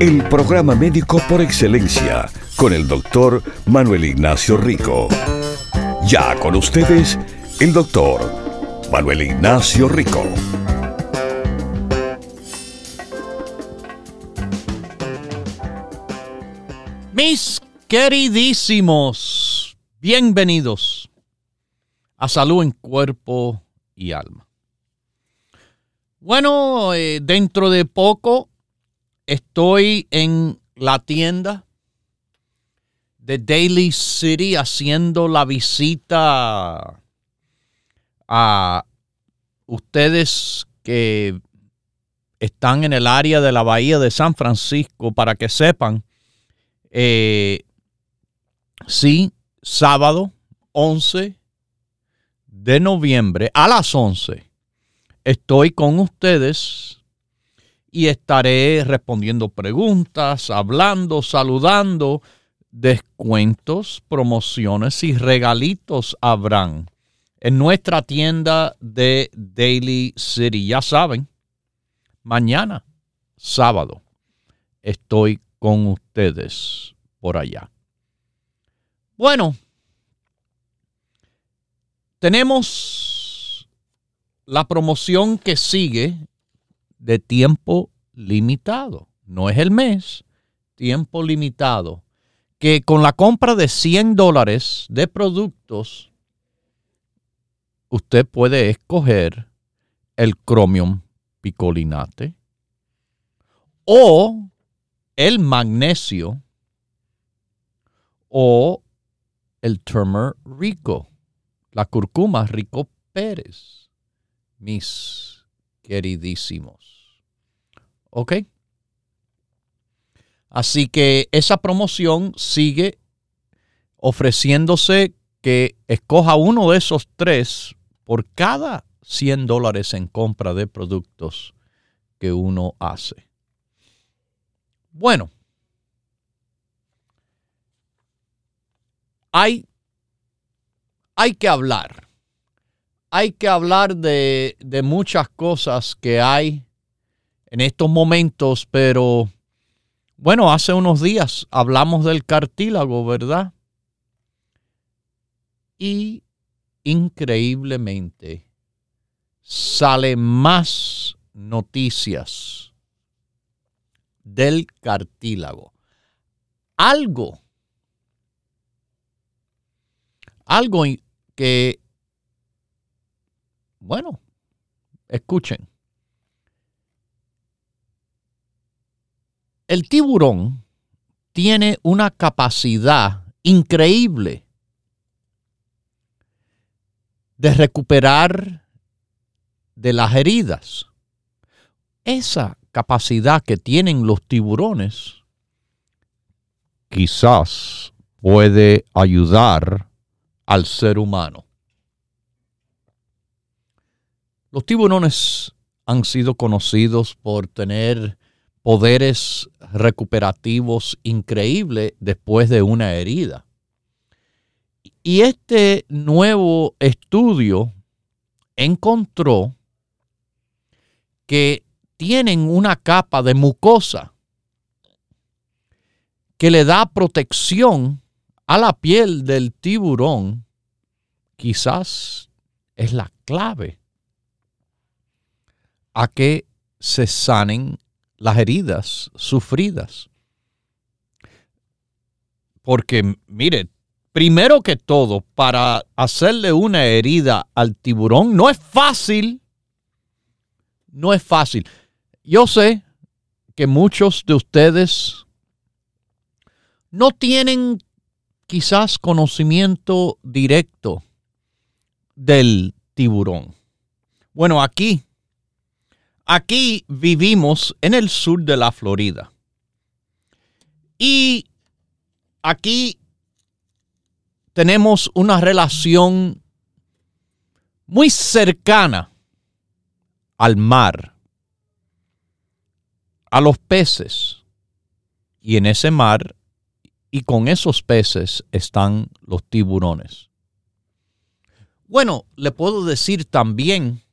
El programa médico por excelencia con el doctor Manuel Ignacio Rico. Ya con ustedes, el doctor Manuel Ignacio Rico. Mis queridísimos, bienvenidos a Salud en Cuerpo y Alma. Bueno, eh, dentro de poco estoy en la tienda de Daily City haciendo la visita a ustedes que están en el área de la bahía de San Francisco para que sepan, eh, sí, sábado 11 de noviembre a las 11 estoy con ustedes y estaré respondiendo preguntas, hablando, saludando descuentos, promociones y regalitos habrán en nuestra tienda de Daily City. Ya saben, mañana, sábado, estoy con ustedes por allá. Bueno, tenemos la promoción que sigue de tiempo limitado. No es el mes, tiempo limitado que con la compra de 100 dólares de productos, usted puede escoger el Chromium picolinate o el magnesio o el turmer rico, la curcuma rico Pérez, mis queridísimos. ¿Ok? Así que esa promoción sigue ofreciéndose que escoja uno de esos tres por cada 100 dólares en compra de productos que uno hace. Bueno, hay, hay que hablar. Hay que hablar de, de muchas cosas que hay en estos momentos, pero bueno, hace unos días hablamos del cartílago, ¿verdad? Y increíblemente salen más noticias del cartílago. Algo, algo que, bueno, escuchen. El tiburón tiene una capacidad increíble de recuperar de las heridas. Esa capacidad que tienen los tiburones quizás puede ayudar al ser humano. Los tiburones han sido conocidos por tener poderes recuperativos increíbles después de una herida. Y este nuevo estudio encontró que tienen una capa de mucosa que le da protección a la piel del tiburón, quizás es la clave a que se sanen las heridas sufridas. Porque, mire, primero que todo, para hacerle una herida al tiburón no es fácil. No es fácil. Yo sé que muchos de ustedes no tienen quizás conocimiento directo del tiburón. Bueno, aquí Aquí vivimos en el sur de la Florida. Y aquí tenemos una relación muy cercana al mar, a los peces. Y en ese mar y con esos peces están los tiburones. Bueno, le puedo decir también,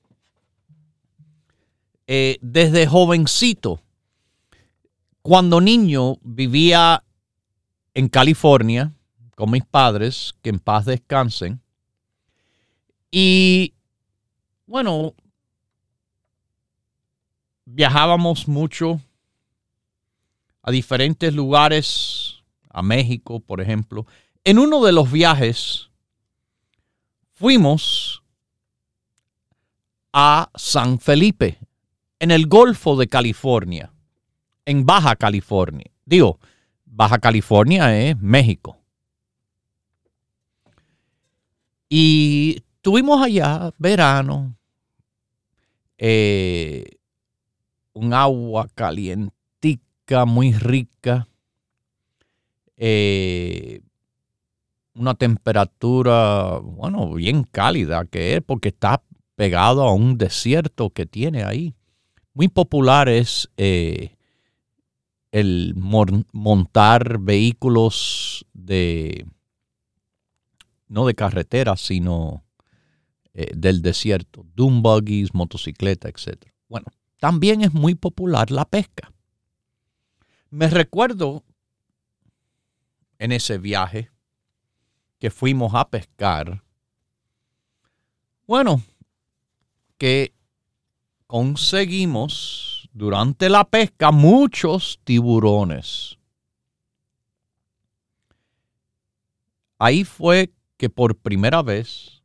eh, desde jovencito, cuando niño vivía en California con mis padres, que en paz descansen, y bueno, viajábamos mucho a diferentes lugares, a México, por ejemplo. En uno de los viajes fuimos a San Felipe, en el Golfo de California, en Baja California. Digo, Baja California es México. Y tuvimos allá verano, eh, un agua calientica, muy rica, eh, una temperatura, bueno, bien cálida que es, porque está pegado a un desierto que tiene ahí. Muy popular es eh, el montar vehículos de, no de carretera, sino eh, del desierto, doom buggies, motocicleta, etc. Bueno, también es muy popular la pesca. Me recuerdo en ese viaje que fuimos a pescar, bueno, que conseguimos durante la pesca muchos tiburones. Ahí fue que por primera vez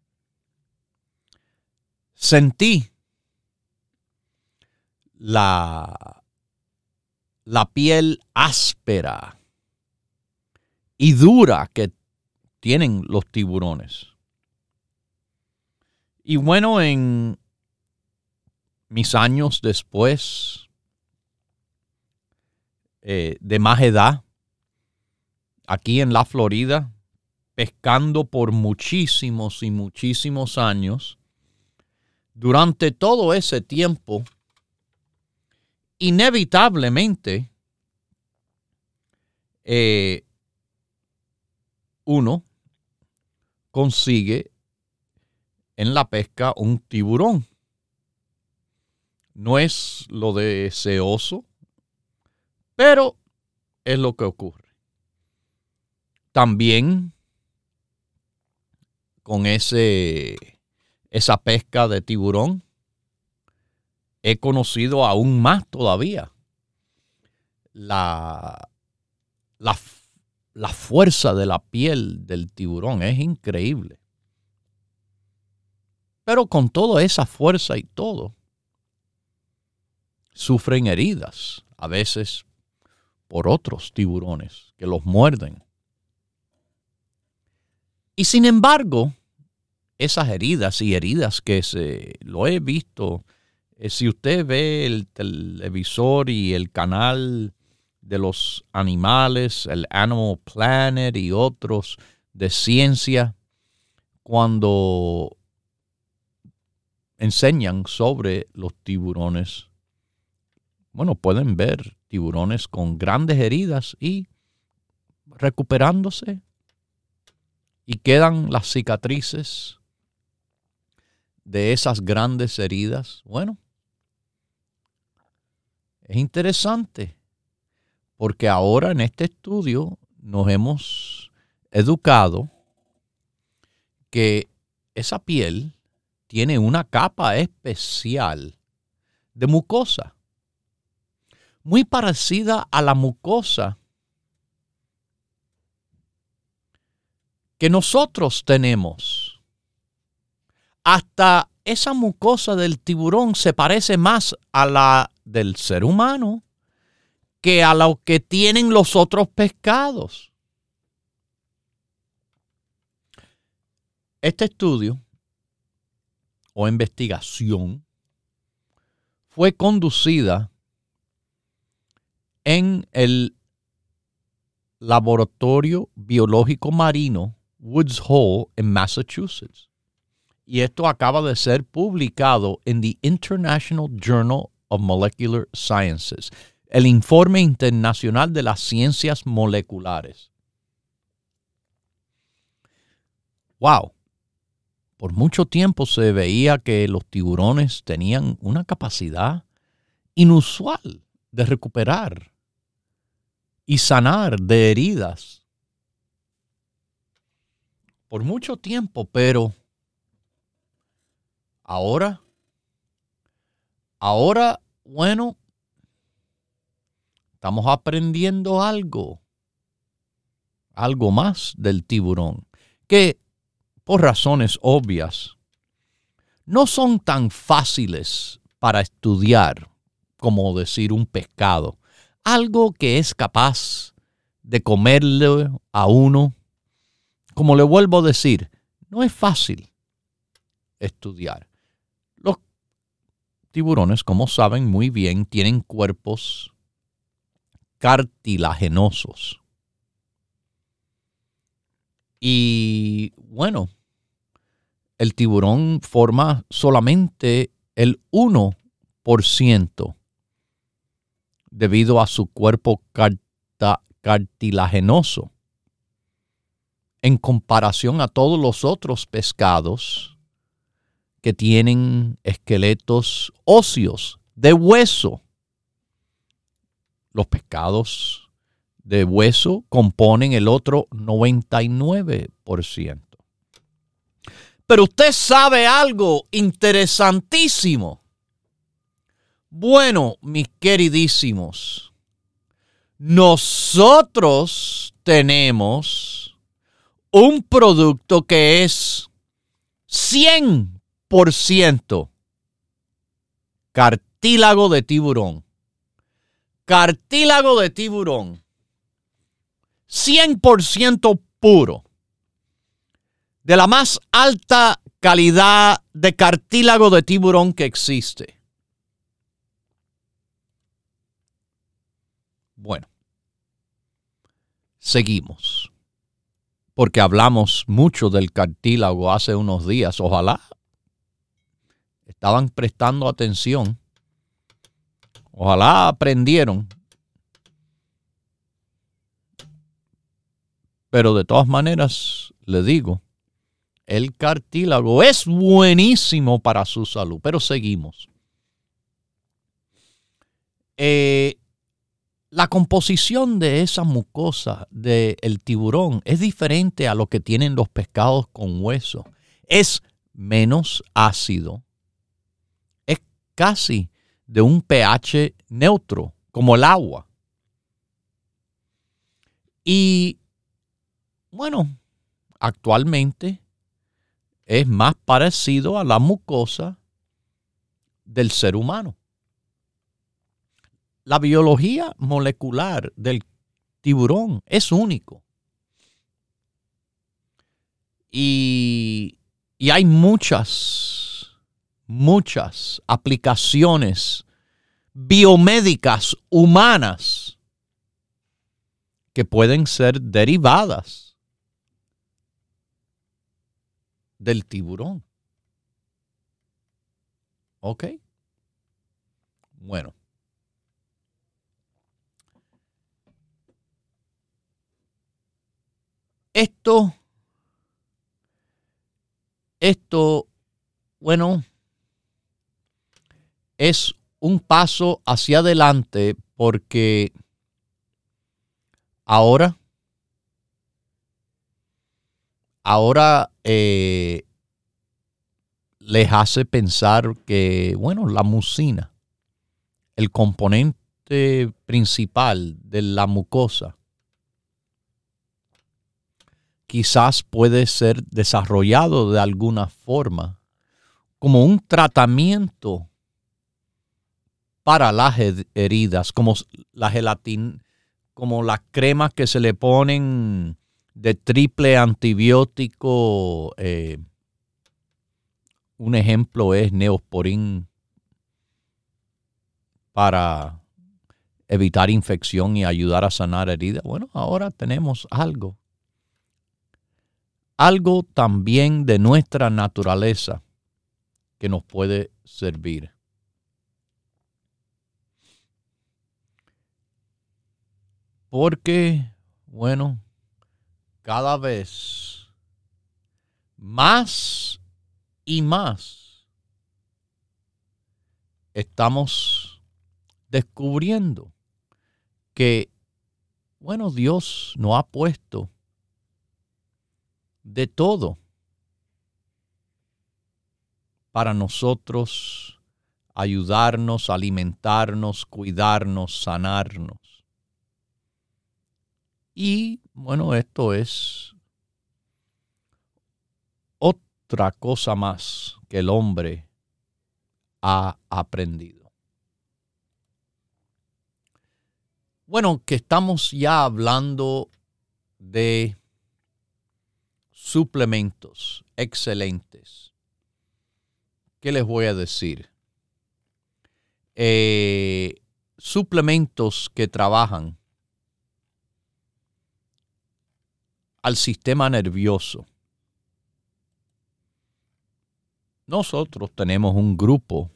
sentí la, la piel áspera y dura que tienen los tiburones. Y bueno, en mis años después, eh, de más edad, aquí en la Florida, pescando por muchísimos y muchísimos años, durante todo ese tiempo, inevitablemente, eh, uno consigue en la pesca un tiburón. No es lo deseoso, pero es lo que ocurre. También con ese, esa pesca de tiburón, he conocido aún más todavía la, la la fuerza de la piel del tiburón es increíble. Pero con toda esa fuerza y todo, sufren heridas, a veces por otros tiburones que los muerden. Y sin embargo, esas heridas y heridas que se lo he visto, eh, si usted ve el televisor y el canal de los animales, el Animal Planet y otros de ciencia, cuando enseñan sobre los tiburones, bueno, pueden ver tiburones con grandes heridas y recuperándose y quedan las cicatrices de esas grandes heridas. Bueno, es interesante porque ahora en este estudio nos hemos educado que esa piel tiene una capa especial de mucosa, muy parecida a la mucosa que nosotros tenemos. Hasta esa mucosa del tiburón se parece más a la del ser humano que a lo que tienen los otros pescados. Este estudio o investigación fue conducida en el Laboratorio Biológico Marino Woods Hole en Massachusetts. Y esto acaba de ser publicado en the International Journal of Molecular Sciences, el informe internacional de las ciencias moleculares. Wow. Por mucho tiempo se veía que los tiburones tenían una capacidad inusual de recuperar y sanar de heridas. Por mucho tiempo, pero ahora, ahora, bueno, estamos aprendiendo algo, algo más del tiburón, que por razones obvias no son tan fáciles para estudiar como decir un pescado, algo que es capaz de comerle a uno. Como le vuelvo a decir, no es fácil estudiar. Los tiburones, como saben muy bien, tienen cuerpos cartilaginosos. Y bueno, el tiburón forma solamente el 1% debido a su cuerpo cartilaginoso. En comparación a todos los otros pescados que tienen esqueletos óseos de hueso. Los pescados de hueso componen el otro 99%. Pero usted sabe algo interesantísimo. Bueno, mis queridísimos, nosotros tenemos un producto que es 100% cartílago de tiburón. Cartílago de tiburón. 100% puro. De la más alta calidad de cartílago de tiburón que existe. Bueno, seguimos. Porque hablamos mucho del cartílago hace unos días. Ojalá estaban prestando atención. Ojalá aprendieron. Pero de todas maneras, le digo, el cartílago es buenísimo para su salud. Pero seguimos. Eh, la composición de esa mucosa del tiburón es diferente a lo que tienen los pescados con hueso. Es menos ácido. Es casi de un pH neutro, como el agua. Y bueno, actualmente es más parecido a la mucosa del ser humano la biología molecular del tiburón es único. Y, y, hay muchas, muchas aplicaciones biomédicas humanas que pueden ser derivadas del tiburón. ¿Ok? Bueno. Esto, esto, bueno, es un paso hacia adelante porque ahora, ahora eh, les hace pensar que, bueno, la mucina, el componente principal de la mucosa, quizás puede ser desarrollado de alguna forma como un tratamiento para las heridas, como la gelatina, como las cremas que se le ponen de triple antibiótico. Eh, un ejemplo es Neosporin para evitar infección y ayudar a sanar heridas. Bueno, ahora tenemos algo algo también de nuestra naturaleza que nos puede servir. Porque, bueno, cada vez más y más estamos descubriendo que, bueno, Dios nos ha puesto de todo para nosotros ayudarnos, alimentarnos, cuidarnos, sanarnos. Y bueno, esto es otra cosa más que el hombre ha aprendido. Bueno, que estamos ya hablando de suplementos excelentes. ¿Qué les voy a decir? Eh, suplementos que trabajan al sistema nervioso. Nosotros tenemos un grupo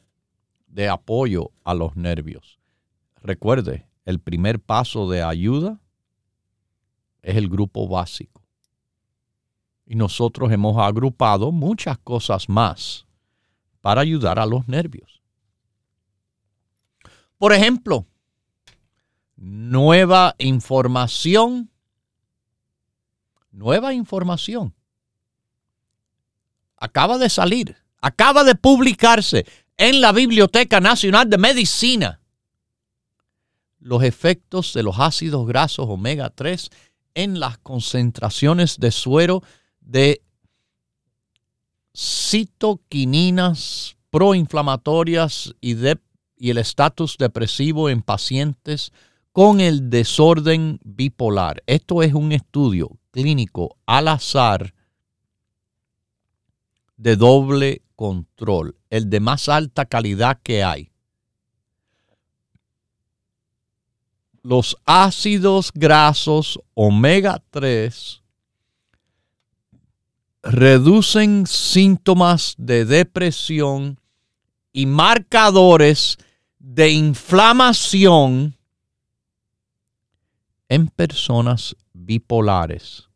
de apoyo a los nervios. Recuerde, el primer paso de ayuda es el grupo básico. Y nosotros hemos agrupado muchas cosas más para ayudar a los nervios. Por ejemplo, nueva información, nueva información. Acaba de salir, acaba de publicarse en la Biblioteca Nacional de Medicina los efectos de los ácidos grasos omega 3 en las concentraciones de suero de citoquininas proinflamatorias y, de, y el estatus depresivo en pacientes con el desorden bipolar. Esto es un estudio clínico al azar de doble control, el de más alta calidad que hay. Los ácidos grasos omega 3 reducen síntomas de depresión y marcadores de inflamación en personas bipolares.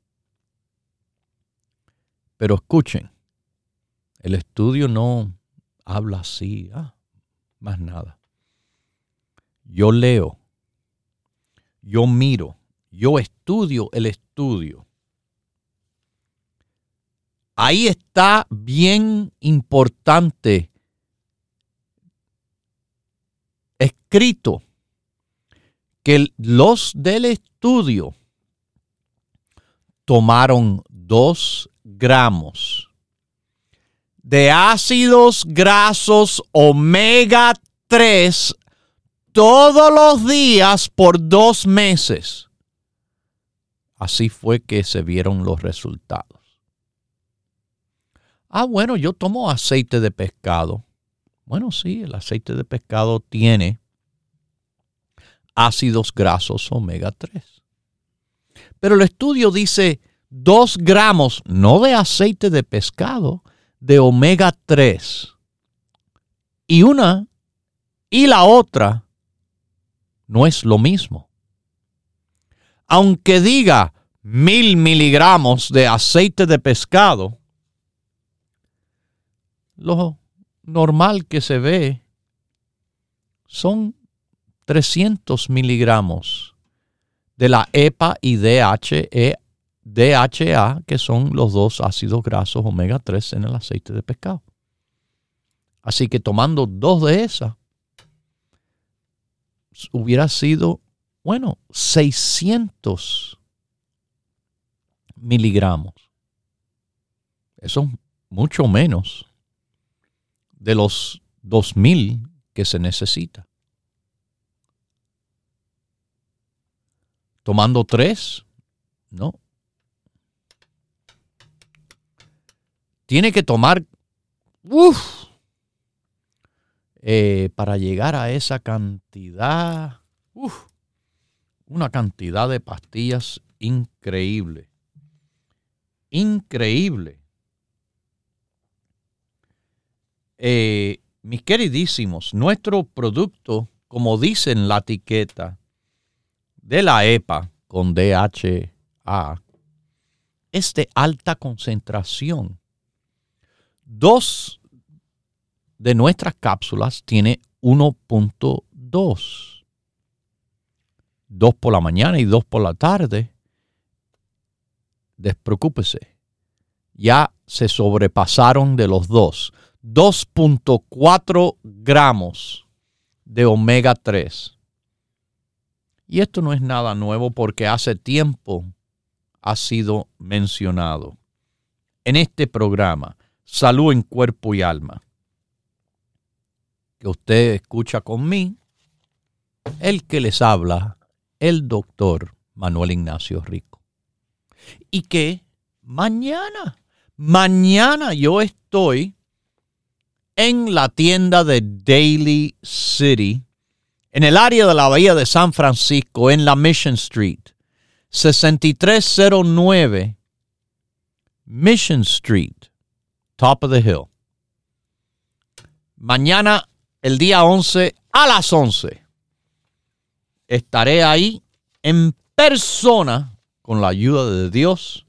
Pero escuchen, el estudio no habla así, ah, más nada. Yo leo, yo miro, yo estudio el estudio ahí está bien importante escrito que los del estudio tomaron dos gramos de ácidos grasos omega 3 todos los días por dos meses. Así fue que se vieron los resultados. Ah, bueno, yo tomo aceite de pescado. Bueno, sí, el aceite de pescado tiene ácidos grasos omega 3. Pero el estudio dice 2 gramos, no de aceite de pescado, de omega 3. Y una y la otra no es lo mismo. Aunque diga mil miligramos de aceite de pescado, lo normal que se ve son 300 miligramos de la EPA y DHA, que son los dos ácidos grasos omega 3 en el aceite de pescado. Así que tomando dos de esas, hubiera sido, bueno, 600 miligramos. Eso es mucho menos de los 2000 que se necesita. Tomando tres, no. Tiene que tomar, uff, eh, para llegar a esa cantidad, uff, una cantidad de pastillas increíble. increíble. Eh, mis queridísimos, nuestro producto, como dice en la etiqueta de la EPA con DHA, es de alta concentración. Dos de nuestras cápsulas tiene 1.2. Dos por la mañana y dos por la tarde. Despreocúpese. Ya se sobrepasaron de los dos. 2.4 gramos de omega 3. Y esto no es nada nuevo porque hace tiempo ha sido mencionado en este programa, Salud en Cuerpo y Alma, que usted escucha con mí, el que les habla, el doctor Manuel Ignacio Rico. Y que mañana, mañana yo estoy en la tienda de Daily City, en el área de la Bahía de San Francisco, en la Mission Street, 6309 Mission Street, top of the hill. Mañana, el día 11, a las 11, estaré ahí en persona con la ayuda de Dios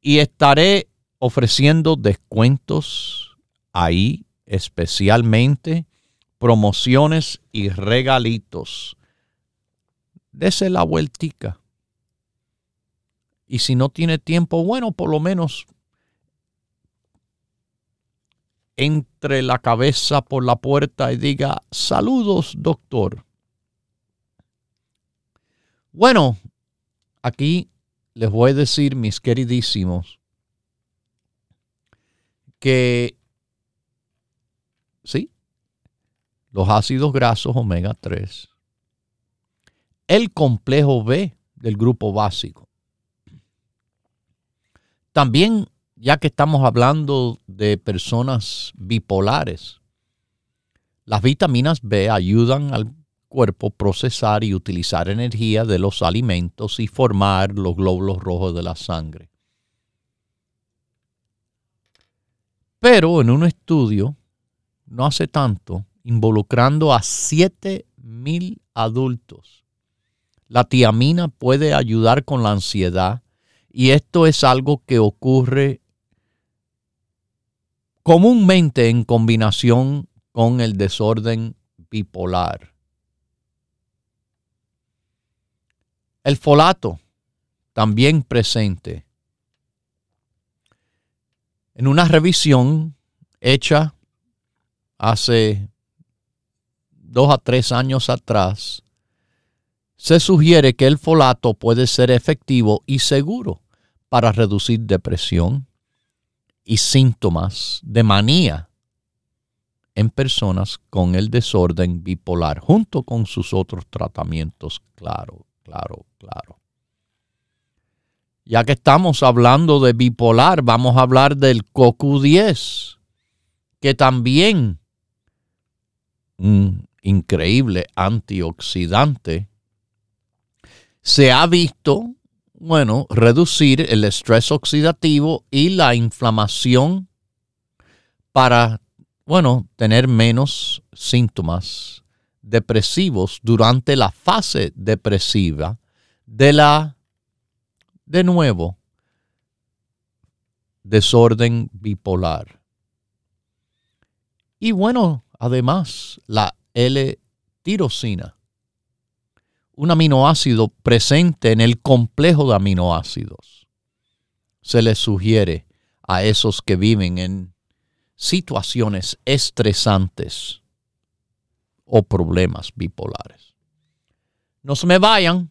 y estaré ofreciendo descuentos ahí especialmente promociones y regalitos. Dese la vueltica. Y si no tiene tiempo, bueno, por lo menos entre la cabeza por la puerta y diga, saludos, doctor. Bueno, aquí les voy a decir, mis queridísimos, que ¿sí? Los ácidos grasos omega 3. El complejo B del grupo básico. También, ya que estamos hablando de personas bipolares, las vitaminas B ayudan al cuerpo procesar y utilizar energía de los alimentos y formar los glóbulos rojos de la sangre. Pero en un estudio no hace tanto, involucrando a 7 mil adultos. La tiamina puede ayudar con la ansiedad y esto es algo que ocurre comúnmente en combinación con el desorden bipolar. El folato, también presente. En una revisión hecha hace dos a tres años atrás, se sugiere que el folato puede ser efectivo y seguro para reducir depresión y síntomas de manía en personas con el desorden bipolar, junto con sus otros tratamientos. Claro, claro, claro. Ya que estamos hablando de bipolar, vamos a hablar del CoQ10, que también un increíble antioxidante, se ha visto, bueno, reducir el estrés oxidativo y la inflamación para, bueno, tener menos síntomas depresivos durante la fase depresiva de la, de nuevo, desorden bipolar. Y bueno, Además, la L-tirosina, un aminoácido presente en el complejo de aminoácidos, se le sugiere a esos que viven en situaciones estresantes o problemas bipolares. No se me vayan.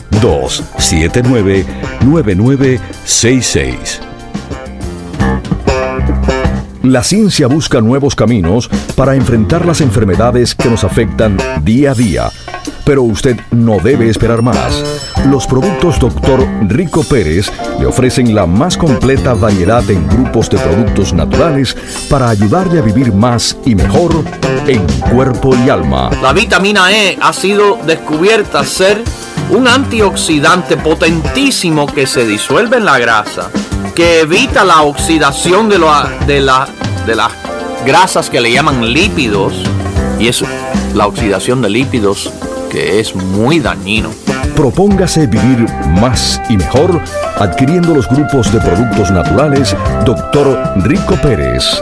1-888 279-9966. La ciencia busca nuevos caminos para enfrentar las enfermedades que nos afectan día a día. Pero usted no debe esperar más. Los productos Dr. Rico Pérez le ofrecen la más completa variedad en grupos de productos naturales para ayudarle a vivir más y mejor en cuerpo y alma. La vitamina E ha sido descubierta ser un antioxidante potentísimo que se disuelve en la grasa que evita la oxidación de, de, la, de las grasas que le llaman lípidos. Y es la oxidación de lípidos que es muy dañino. Propóngase vivir más y mejor adquiriendo los grupos de productos naturales Dr. Rico Pérez.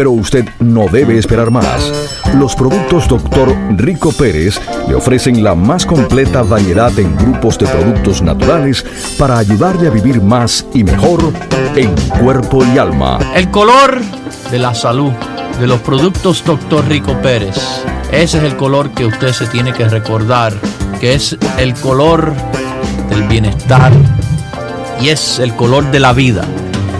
Pero usted no debe esperar más. Los productos Dr. Rico Pérez le ofrecen la más completa variedad en grupos de productos naturales para ayudarle a vivir más y mejor en cuerpo y alma. El color de la salud de los productos Dr. Rico Pérez. Ese es el color que usted se tiene que recordar, que es el color del bienestar y es el color de la vida.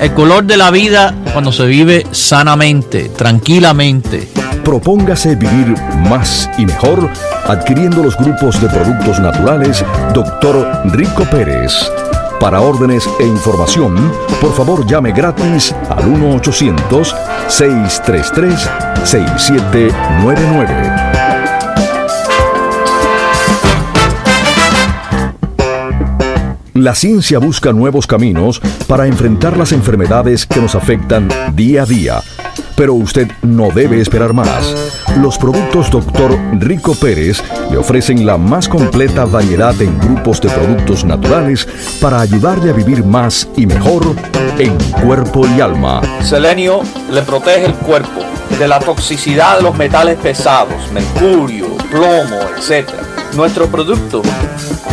El color de la vida cuando se vive sanamente, tranquilamente. Propóngase vivir más y mejor adquiriendo los grupos de productos naturales Dr. Rico Pérez. Para órdenes e información, por favor llame gratis al 1-800-633-6799. La ciencia busca nuevos caminos para enfrentar las enfermedades que nos afectan día a día. Pero usted no debe esperar más. Los productos Dr. Rico Pérez le ofrecen la más completa variedad en grupos de productos naturales para ayudarle a vivir más y mejor en cuerpo y alma. Selenio le protege el cuerpo de la toxicidad de los metales pesados, mercurio, plomo, etc. Nuestro producto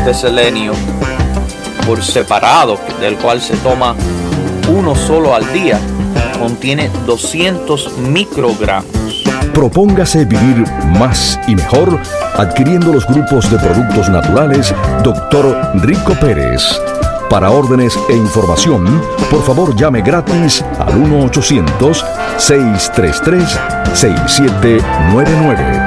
de selenio por separado, del cual se toma uno solo al día, contiene 200 microgramos. Propóngase vivir más y mejor adquiriendo los grupos de productos naturales Dr. Rico Pérez. Para órdenes e información, por favor llame gratis al 1-800-633-6799.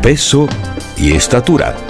peso y estatura.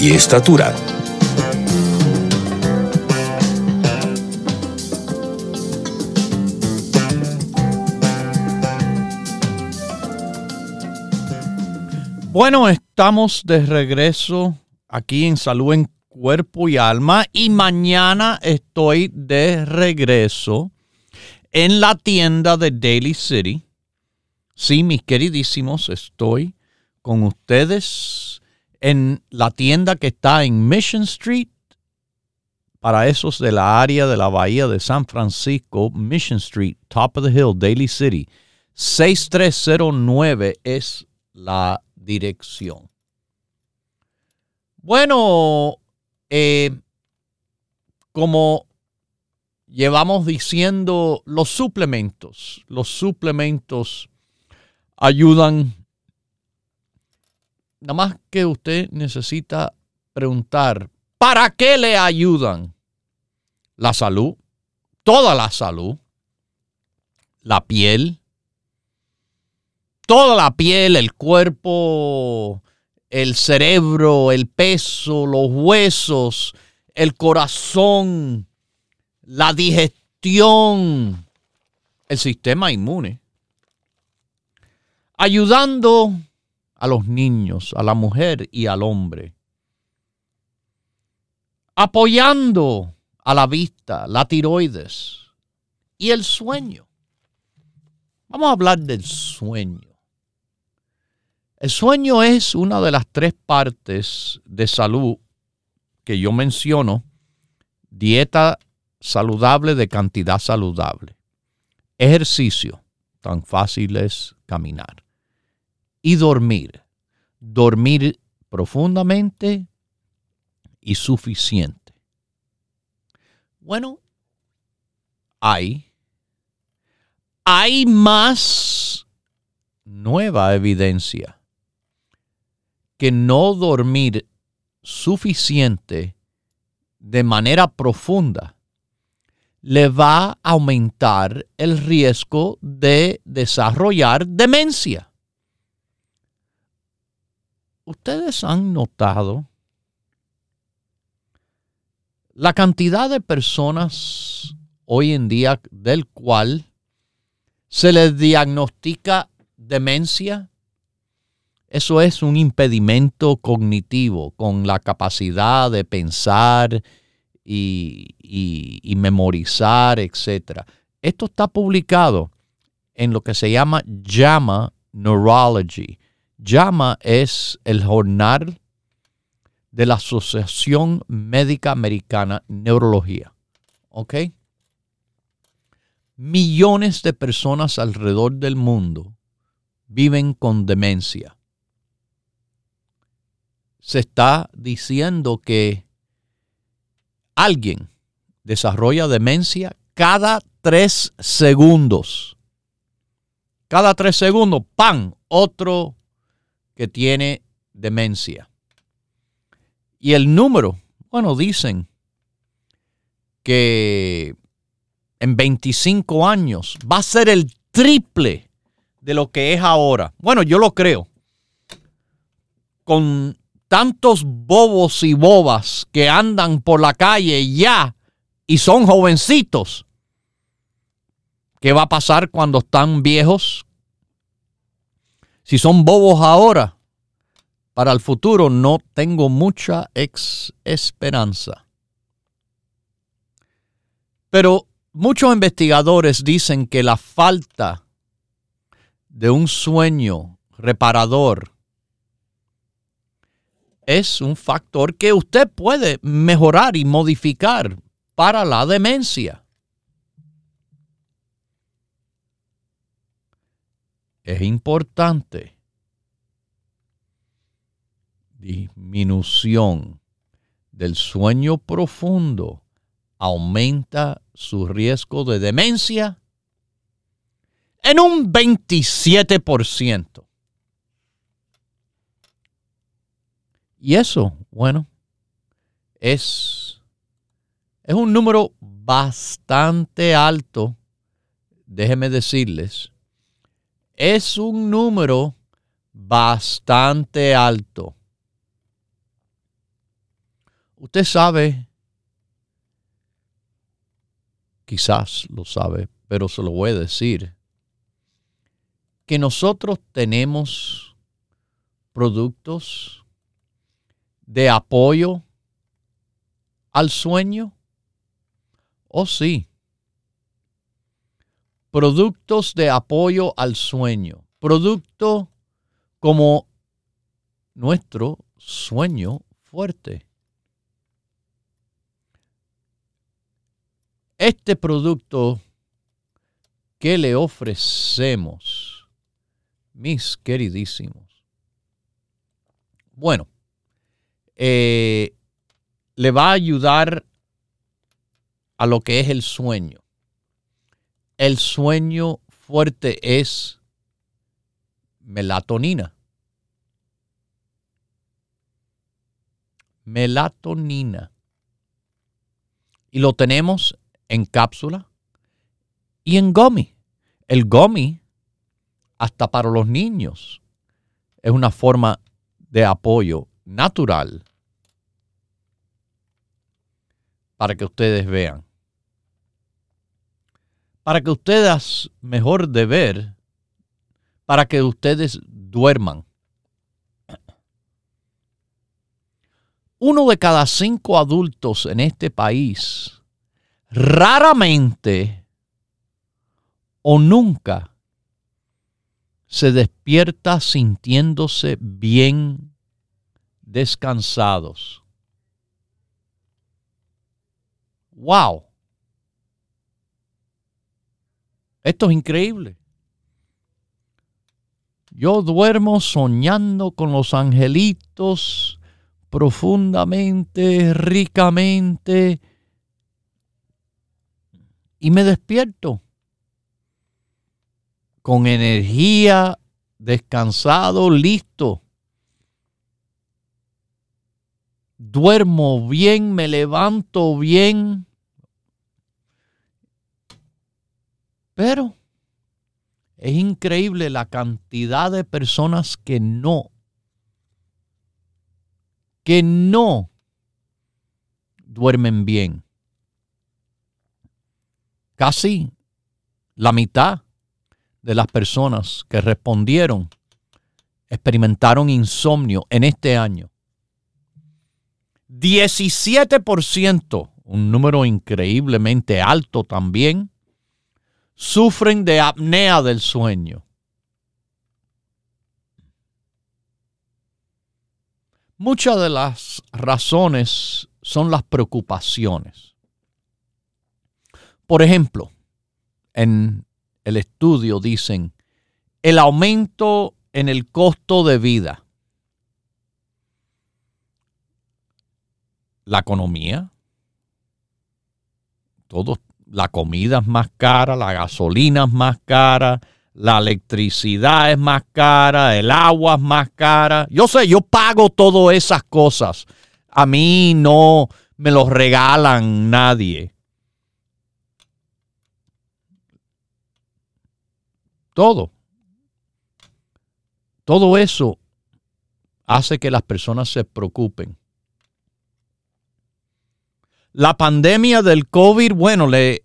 y estatura. Bueno, estamos de regreso aquí en Salud en Cuerpo y Alma y mañana estoy de regreso en la tienda de Daily City. Sí, mis queridísimos, estoy con ustedes en la tienda que está en Mission Street. Para esos de la área de la Bahía de San Francisco, Mission Street, Top of the Hill, Daily City. 6309 es la dirección. Bueno, eh, como llevamos diciendo, los suplementos, los suplementos ayudan. Nada más que usted necesita preguntar, ¿para qué le ayudan? La salud, toda la salud, la piel, toda la piel, el cuerpo, el cerebro, el peso, los huesos, el corazón, la digestión, el sistema inmune. Ayudando a los niños, a la mujer y al hombre. Apoyando a la vista, la tiroides y el sueño. Vamos a hablar del sueño. El sueño es una de las tres partes de salud que yo menciono. Dieta saludable de cantidad saludable. Ejercicio, tan fácil es caminar. Y dormir. Dormir profundamente y suficiente. Bueno, hay, hay más nueva evidencia que no dormir suficiente de manera profunda le va a aumentar el riesgo de desarrollar demencia. Ustedes han notado la cantidad de personas hoy en día del cual se les diagnostica demencia eso es un impedimento cognitivo con la capacidad de pensar y, memorizar, etc. Esto está publicado en lo que se llama JAMA Neurology. JAMA es el jornal de la Asociación Médica Americana Neurología. ¿Ok? Millones de personas alrededor del mundo viven con demencia se está diciendo que alguien desarrolla demencia cada tres segundos. Cada tres segundos, ¡pam! Otro que tiene demencia. Y el número, bueno, dicen que en 25 años va a ser el triple de lo que es ahora. Bueno, yo lo creo. Con tantos bobos y bobas que andan por la calle ya y son jovencitos. ¿Qué va a pasar cuando están viejos? Si son bobos ahora, para el futuro no tengo mucha ex esperanza. Pero muchos investigadores dicen que la falta de un sueño reparador es un factor que usted puede mejorar y modificar para la demencia. Es importante. Disminución del sueño profundo aumenta su riesgo de demencia en un 27%. Y eso, bueno, es, es un número bastante alto, déjenme decirles, es un número bastante alto. Usted sabe, quizás lo sabe, pero se lo voy a decir, que nosotros tenemos productos de apoyo al sueño. Oh, sí. Productos de apoyo al sueño. Producto como nuestro sueño fuerte. Este producto que le ofrecemos, mis queridísimos. Bueno, eh, le va a ayudar a lo que es el sueño. El sueño fuerte es melatonina. Melatonina. Y lo tenemos en cápsula y en gummy. El gummy, hasta para los niños, es una forma de apoyo natural para que ustedes vean. Para que ustedes, mejor de ver, para que ustedes duerman. Uno de cada cinco adultos en este país raramente o nunca se despierta sintiéndose bien descansados. ¡Wow! Esto es increíble. Yo duermo soñando con los angelitos profundamente, ricamente, y me despierto con energía, descansado, listo. Duermo bien, me levanto bien. Pero es increíble la cantidad de personas que no, que no duermen bien. Casi la mitad de las personas que respondieron experimentaron insomnio en este año. 17%, un número increíblemente alto también, sufren de apnea del sueño. Muchas de las razones son las preocupaciones. Por ejemplo, en el estudio dicen, el aumento en el costo de vida, la economía, todo, la comida es más cara, la gasolina es más cara, la electricidad es más cara, el agua es más cara. Yo sé, yo pago todas esas cosas. A mí no me los regalan nadie. Todo. Todo eso hace que las personas se preocupen. La pandemia del COVID, bueno, le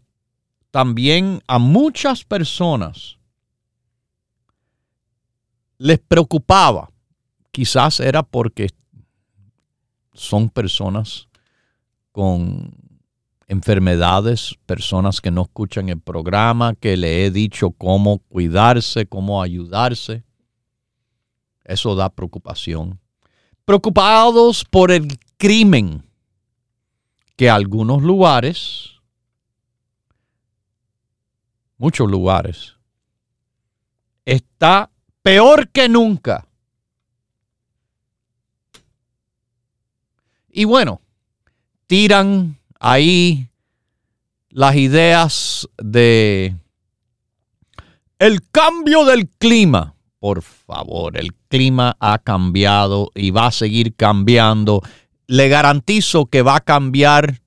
también a muchas personas les preocupaba. Quizás era porque son personas con enfermedades, personas que no escuchan el programa, que le he dicho cómo cuidarse, cómo ayudarse. Eso da preocupación. Preocupados por el crimen que algunos lugares, muchos lugares, está peor que nunca. Y bueno, tiran ahí las ideas de el cambio del clima. por favor, el clima ha cambiado y va a seguir cambiando. Le garantizo que va a cambiar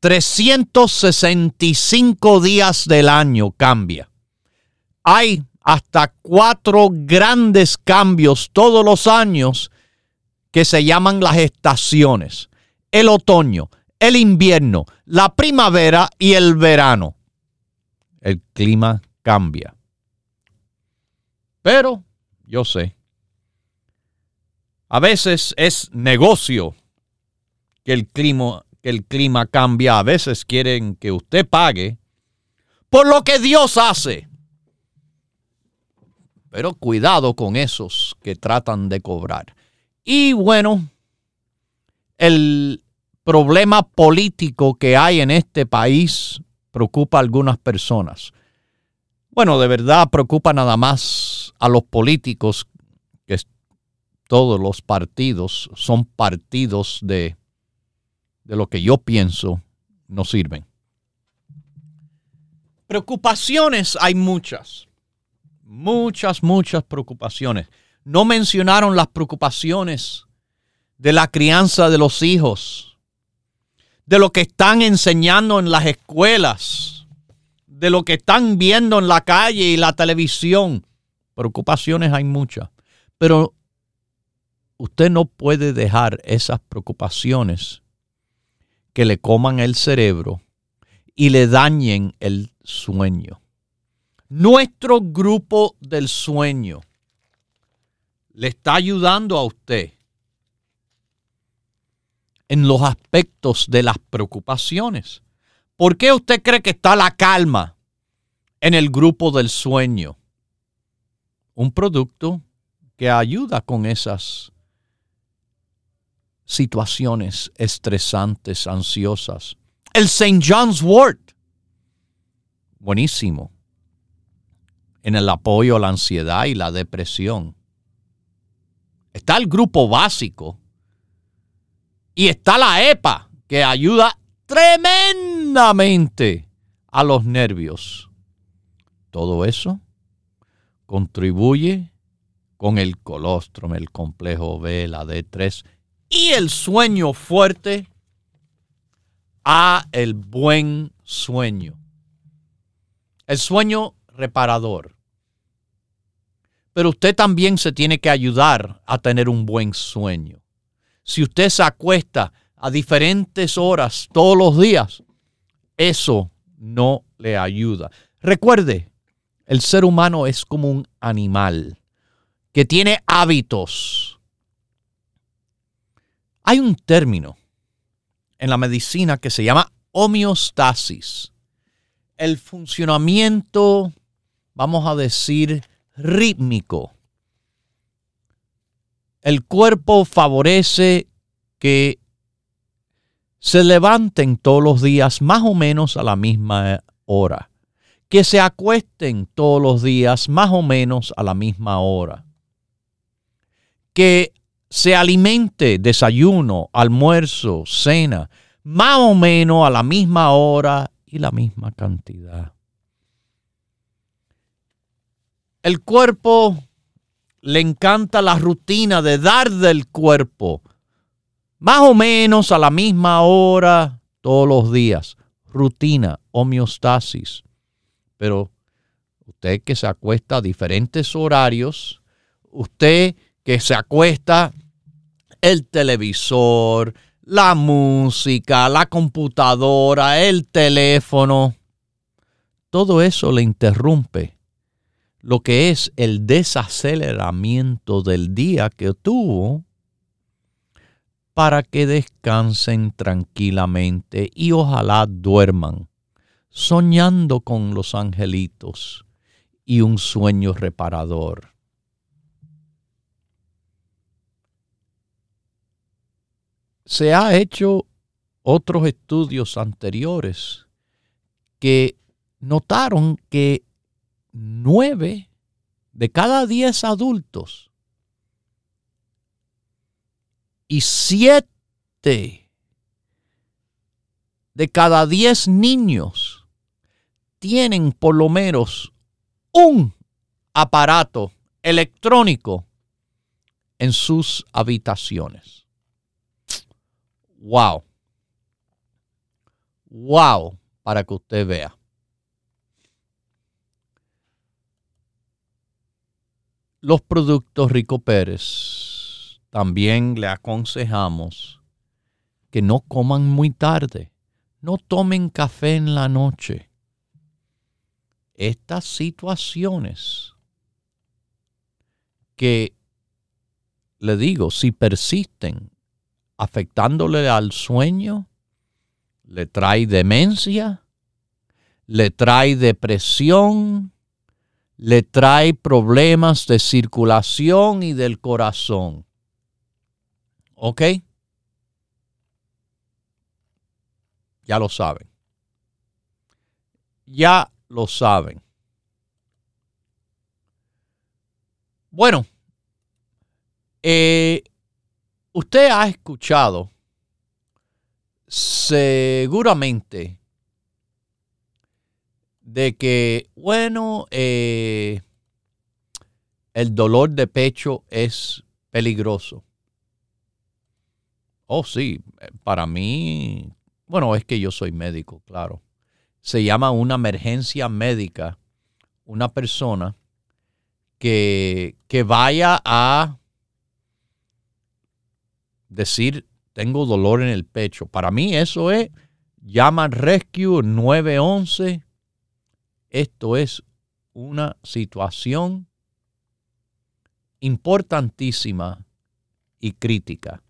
365 días del año cambia. Hay hasta cuatro grandes cambios todos los años que se llaman las estaciones. El otoño, el invierno, la primavera y el verano. El clima cambia. Pero yo sé, a veces es negocio que el clima, que el clima cambia. A veces quieren que usted pague por lo que Dios hace. Pero cuidado con esos que tratan de cobrar. Y bueno, el problema político que hay en este país preocupa a algunas personas. Bueno, de verdad preocupa nada más a los políticos, que todos los partidos son partidos de, de lo que yo pienso no sirven. Preocupaciones hay muchas, muchas, muchas preocupaciones. No mencionaron las preocupaciones de la crianza de los hijos, de lo que están enseñando en las escuelas, de lo que están viendo en la calle y la televisión. Preocupaciones hay muchas, pero usted no puede dejar esas preocupaciones que le coman el cerebro y le dañen el sueño. Nuestro grupo del sueño le está ayudando a usted en los aspectos de las preocupaciones. ¿Por qué usted cree que está la calma en el grupo del sueño? Un producto que ayuda con esas situaciones estresantes, ansiosas. El St. John's Wort, buenísimo, en el apoyo a la ansiedad y la depresión. Está el grupo básico y está la EPA, que ayuda tremendamente a los nervios. Todo eso contribuye con el colostrum, el complejo B, la D3 y el sueño fuerte a el buen sueño. El sueño reparador. Pero usted también se tiene que ayudar a tener un buen sueño. Si usted se acuesta a diferentes horas todos los días, eso no le ayuda. Recuerde, el ser humano es como un animal que tiene hábitos. Hay un término en la medicina que se llama homeostasis. El funcionamiento, vamos a decir, rítmico. El cuerpo favorece que se levanten todos los días más o menos a la misma hora, que se acuesten todos los días más o menos a la misma hora, que se alimente desayuno, almuerzo, cena, más o menos a la misma hora y la misma cantidad. El cuerpo le encanta la rutina de dar del cuerpo, más o menos a la misma hora todos los días. Rutina, homeostasis. Pero usted que se acuesta a diferentes horarios, usted que se acuesta el televisor, la música, la computadora, el teléfono, todo eso le interrumpe lo que es el desaceleramiento del día que tuvo para que descansen tranquilamente y ojalá duerman, soñando con los angelitos y un sueño reparador. Se ha hecho otros estudios anteriores que notaron que nueve de cada diez adultos y siete de cada diez niños tienen por lo menos un aparato electrónico en sus habitaciones. Wow. Wow, para que usted vea. Los productos Rico Pérez también le aconsejamos que no coman muy tarde, no tomen café en la noche. Estas situaciones que, le digo, si persisten afectándole al sueño, le trae demencia, le trae depresión, le trae problemas de circulación y del corazón. ¿Ok? Ya lo saben. Ya lo saben. Bueno, eh, usted ha escuchado seguramente de que, bueno, eh, el dolor de pecho es peligroso. Oh, sí, para mí, bueno, es que yo soy médico, claro. Se llama una emergencia médica. Una persona que, que vaya a decir, tengo dolor en el pecho. Para mí eso es, llama Rescue 911 esto es una situación importantísima y crítica.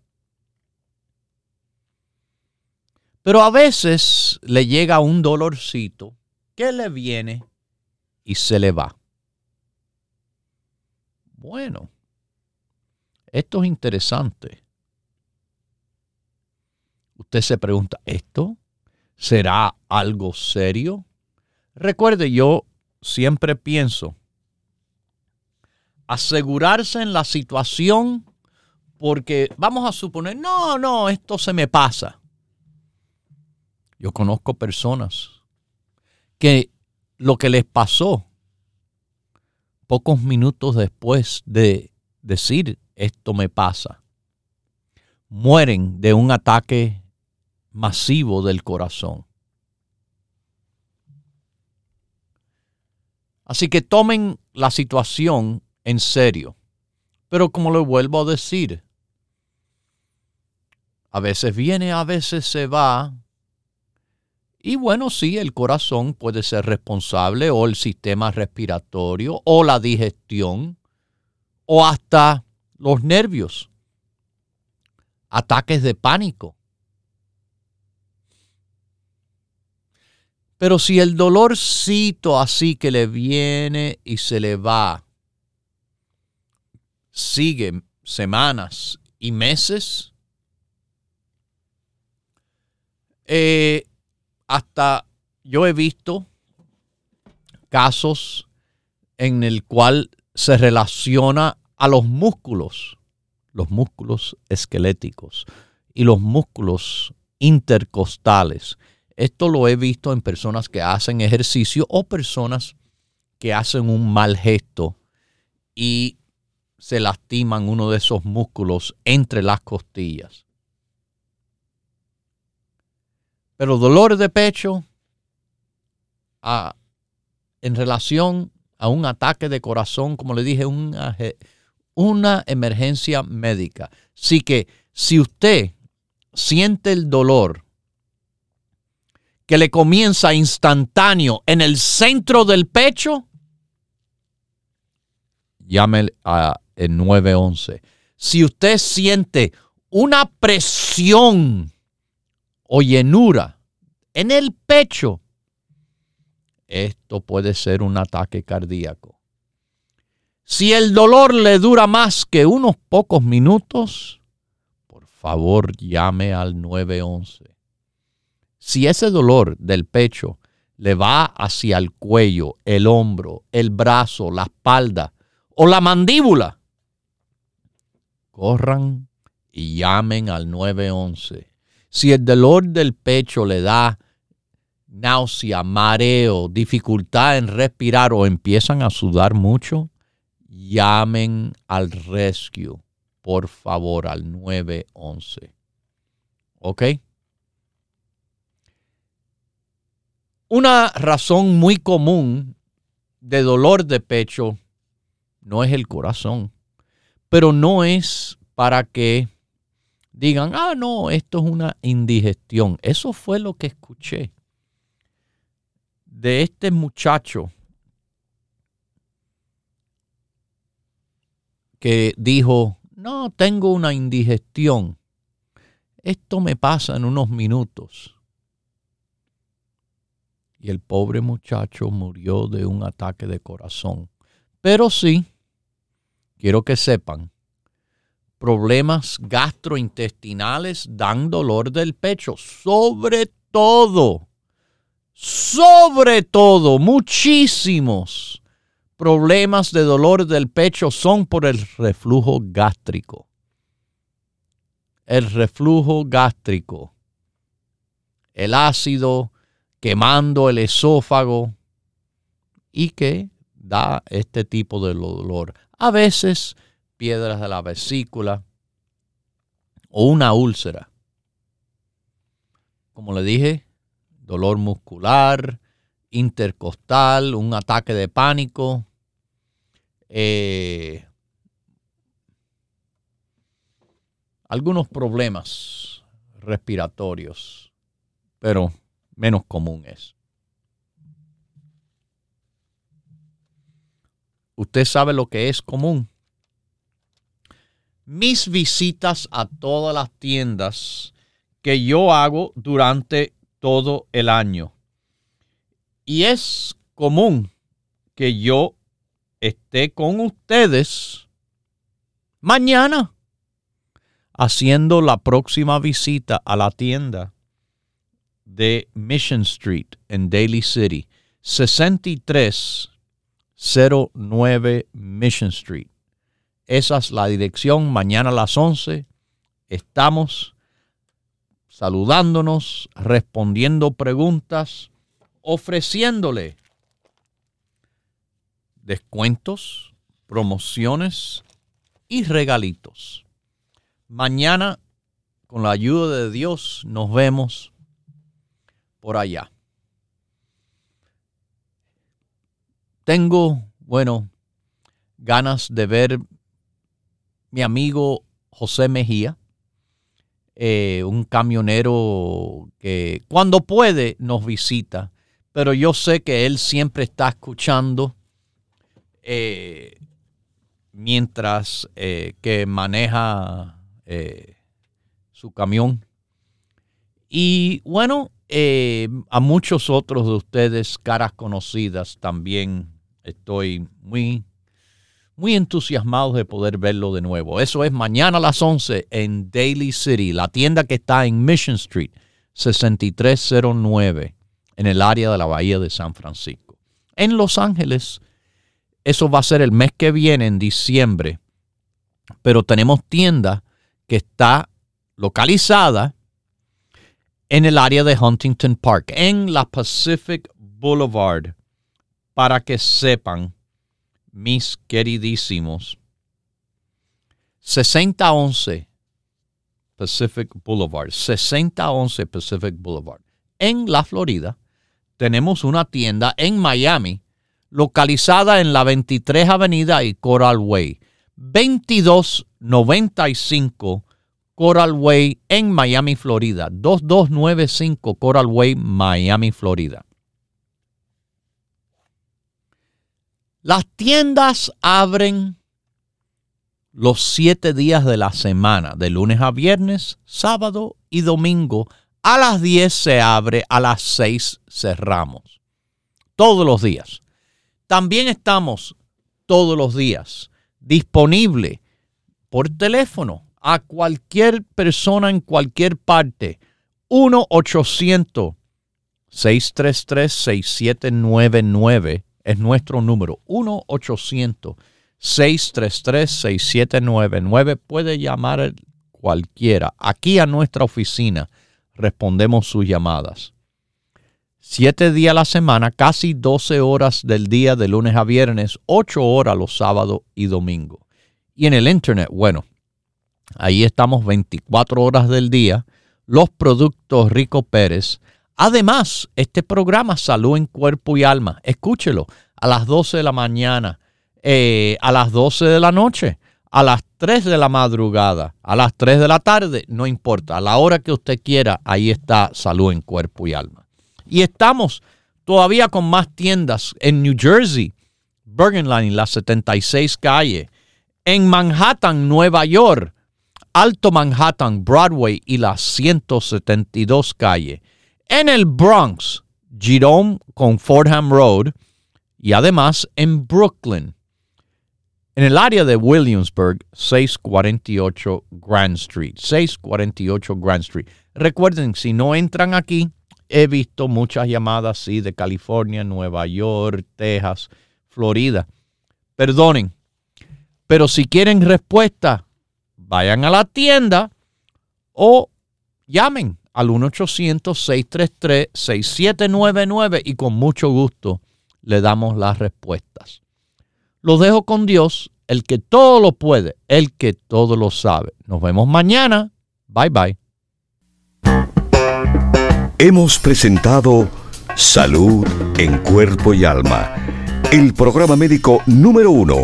Pero a veces le llega un dolorcito que le viene y se le va. Bueno, esto es interesante. Usted se pregunta, ¿esto será algo serio? Recuerde, yo siempre pienso asegurarse en la situación porque vamos a suponer, no, no, esto se me pasa. Yo conozco personas que lo que les pasó pocos minutos después de decir esto me pasa, mueren de un ataque masivo del corazón. Así que tomen la situación en serio. Pero como lo vuelvo a decir, a veces viene, a veces se va. Y bueno, sí, el corazón puede ser responsable o el sistema respiratorio o la digestión o hasta los nervios. Ataques de pánico. Pero si el dolorcito así que le viene y se le va, sigue semanas y meses, eh, hasta yo he visto casos en el cual se relaciona a los músculos, los músculos esqueléticos y los músculos intercostales esto lo he visto en personas que hacen ejercicio o personas que hacen un mal gesto y se lastiman uno de esos músculos entre las costillas. Pero dolores de pecho en relación a un ataque de corazón, como le dije, una, una emergencia médica. Así que si usted siente el dolor que le comienza instantáneo en el centro del pecho, llame a el 911. Si usted siente una presión o llenura en el pecho, esto puede ser un ataque cardíaco. Si el dolor le dura más que unos pocos minutos, por favor llame al 911. Si ese dolor del pecho le va hacia el cuello, el hombro, el brazo, la espalda o la mandíbula, corran y llamen al 911. Si el dolor del pecho le da náusea, mareo, dificultad en respirar o empiezan a sudar mucho, llamen al rescue, por favor, al 911. ¿Ok? Una razón muy común de dolor de pecho no es el corazón, pero no es para que digan, ah, no, esto es una indigestión. Eso fue lo que escuché de este muchacho que dijo, no, tengo una indigestión. Esto me pasa en unos minutos. Y el pobre muchacho murió de un ataque de corazón. Pero sí, quiero que sepan, problemas gastrointestinales dan dolor del pecho, sobre todo, sobre todo, muchísimos problemas de dolor del pecho son por el reflujo gástrico. El reflujo gástrico, el ácido quemando el esófago y que da este tipo de dolor. A veces piedras de la vesícula o una úlcera. Como le dije, dolor muscular, intercostal, un ataque de pánico, eh, algunos problemas respiratorios, pero menos común es. Usted sabe lo que es común. Mis visitas a todas las tiendas que yo hago durante todo el año. Y es común que yo esté con ustedes mañana haciendo la próxima visita a la tienda de Mission Street en Daly City, 6309 Mission Street. Esa es la dirección. Mañana a las 11 estamos saludándonos, respondiendo preguntas, ofreciéndole descuentos, promociones y regalitos. Mañana, con la ayuda de Dios, nos vemos por allá. Tengo, bueno, ganas de ver mi amigo José Mejía, eh, un camionero que cuando puede nos visita, pero yo sé que él siempre está escuchando eh, mientras eh, que maneja su camión. Y bueno, a muchos otros de ustedes, caras conocidas, también estoy muy, muy entusiasmado de poder verlo de nuevo. Eso es mañana a las 11 en Daly City, la tienda que está en Mission Street, 6309, en el área de la Bahía de San Francisco. En Los Ángeles, eso va a ser el mes que viene, en diciembre. Pero tenemos tienda que está localizada en el área de Huntington Park, en la Pacific Boulevard, para que sepan, mis queridísimos, 6011 Pacific Boulevard, 6011 Pacific Boulevard. En la Florida tenemos una tienda en Miami localizada en la 23 Avenida y Coral Way. 2295 Coral Way en Miami, Florida. 2295 Coral Way, Miami, Florida. Las tiendas abren los siete días de la semana, de lunes a viernes, sábado y domingo. A las 10 se abre, a las 6 cerramos. Todos los días. También estamos todos los días disponible por teléfono a cualquier persona en cualquier parte. 1-800-633-6799 es nuestro número. 1-800-633-6799. Puede llamar cualquiera. Aquí a nuestra oficina respondemos sus llamadas. Siete días a la semana, casi 12 horas del día de lunes a viernes, 8 horas los sábados y domingos. Y en el internet, bueno, ahí estamos 24 horas del día. Los productos Rico Pérez. Además, este programa Salud en Cuerpo y Alma, escúchelo. A las 12 de la mañana, eh, a las 12 de la noche, a las 3 de la madrugada, a las 3 de la tarde, no importa, a la hora que usted quiera, ahí está Salud en Cuerpo y Alma. Y estamos todavía con más tiendas en New Jersey, Bergen Line, la 76 calle, en Manhattan, Nueva York, Alto Manhattan, Broadway y la 172 calle, en el Bronx, Jerome con Fordham Road y además en Brooklyn, en el área de Williamsburg, 648 Grand Street. 648 Grand Street. Recuerden, si no entran aquí, he visto muchas llamadas, sí, de California, Nueva York, Texas, Florida. Perdonen, pero si quieren respuesta, vayan a la tienda o llamen al 1-800-633-6799 y con mucho gusto le damos las respuestas. Lo dejo con Dios, el que todo lo puede, el que todo lo sabe. Nos vemos mañana. Bye bye. Hemos presentado Salud en Cuerpo y Alma, el programa médico número uno